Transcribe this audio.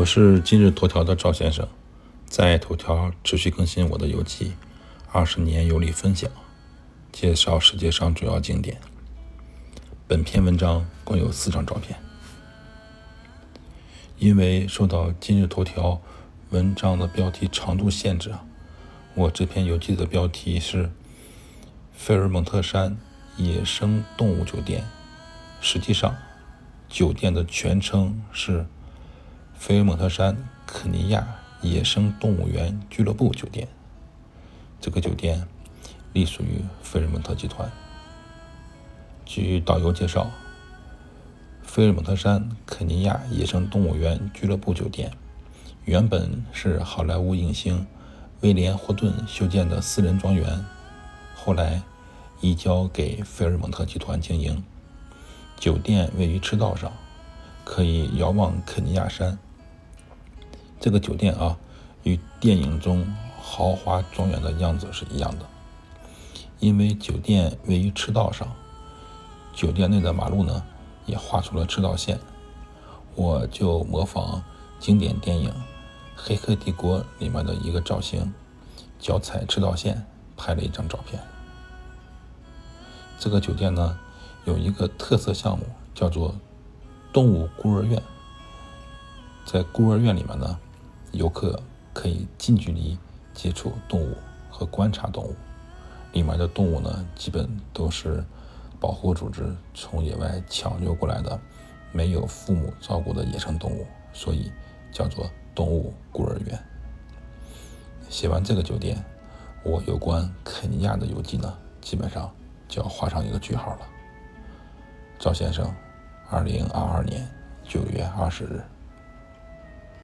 我是今日头条的赵先生，在头条持续更新我的游记，二十年游历分享，介绍世界上主要景点。本篇文章共有四张照片。因为受到今日头条文章的标题长度限制啊，我这篇游记的标题是费尔蒙特山野生动物酒店，实际上酒店的全称是。菲尔蒙特山肯尼亚野生动物园俱乐部酒店，这个酒店隶属于菲尔蒙特集团。据导游介绍，菲尔蒙特山肯尼亚野生动物园俱乐部酒店原本是好莱坞影星威廉·霍顿修建的私人庄园，后来移交给菲尔蒙特集团经营。酒店位于赤道上，可以遥望肯尼亚山。这个酒店啊，与电影中豪华庄园的样子是一样的。因为酒店位于赤道上，酒店内的马路呢也画出了赤道线。我就模仿经典电影《黑客帝国》里面的一个造型，脚踩赤道线拍了一张照片。这个酒店呢有一个特色项目，叫做动物孤儿院。在孤儿院里面呢。游客可以近距离接触动物和观察动物。里面的动物呢，基本都是保护组织从野外抢救过来的，没有父母照顾的野生动物，所以叫做动物孤儿院。写完这个酒店，我有关肯尼亚的游记呢，基本上就要画上一个句号了。赵先生，二零二二年九月二十日。